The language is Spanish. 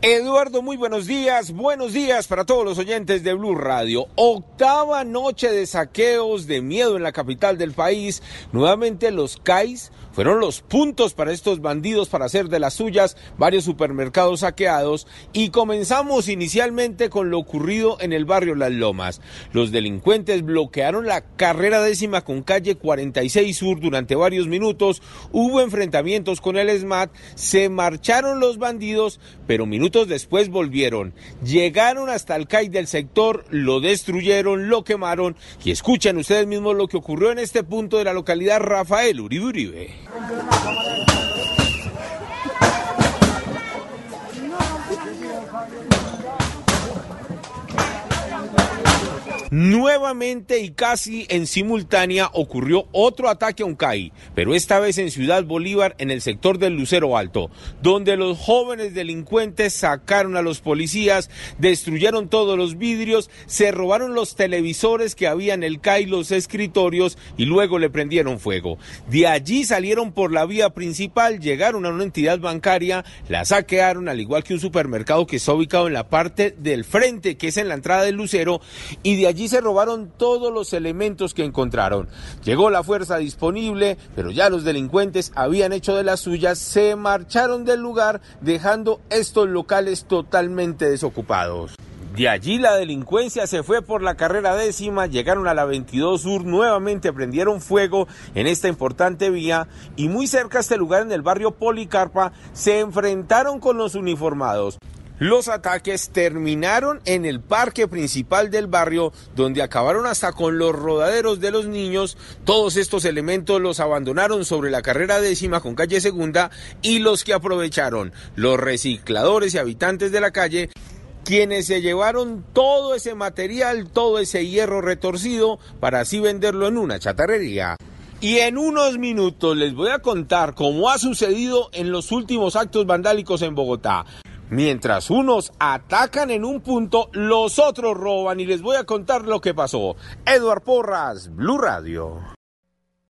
Eduardo, muy buenos días. Buenos días para todos los oyentes de Blue Radio. Octava noche de saqueos de miedo en la capital del país. Nuevamente los CAIs fueron los puntos para estos bandidos para hacer de las suyas varios supermercados saqueados y comenzamos inicialmente con lo ocurrido en el barrio Las Lomas. Los delincuentes bloquearon la carrera décima con calle 46 Sur durante varios minutos, hubo enfrentamientos con el SMAT, se marcharon los bandidos, pero minutos después volvieron, llegaron hasta el CAI del sector, lo destruyeron, lo quemaron y escuchen ustedes mismos lo que ocurrió en este punto de la localidad Rafael Uribe Uribe. Thank you. Nuevamente y casi en simultánea ocurrió otro ataque a un CAI, pero esta vez en Ciudad Bolívar, en el sector del Lucero Alto, donde los jóvenes delincuentes sacaron a los policías, destruyeron todos los vidrios, se robaron los televisores que había en el CAI, los escritorios y luego le prendieron fuego. De allí salieron por la vía principal, llegaron a una entidad bancaria, la saquearon, al igual que un supermercado que está ubicado en la parte del frente, que es en la entrada del Lucero, y de allí Allí se robaron todos los elementos que encontraron. Llegó la fuerza disponible, pero ya los delincuentes habían hecho de las suyas, se marcharon del lugar dejando estos locales totalmente desocupados. De allí la delincuencia se fue por la carrera décima, llegaron a la 22 Sur, nuevamente prendieron fuego en esta importante vía y muy cerca a este lugar en el barrio Policarpa se enfrentaron con los uniformados. Los ataques terminaron en el parque principal del barrio, donde acabaron hasta con los rodaderos de los niños. Todos estos elementos los abandonaron sobre la carrera décima con calle segunda y los que aprovecharon, los recicladores y habitantes de la calle, quienes se llevaron todo ese material, todo ese hierro retorcido, para así venderlo en una chatarrería. Y en unos minutos les voy a contar cómo ha sucedido en los últimos actos vandálicos en Bogotá. Mientras unos atacan en un punto, los otros roban y les voy a contar lo que pasó. Eduard Porras, Blue Radio.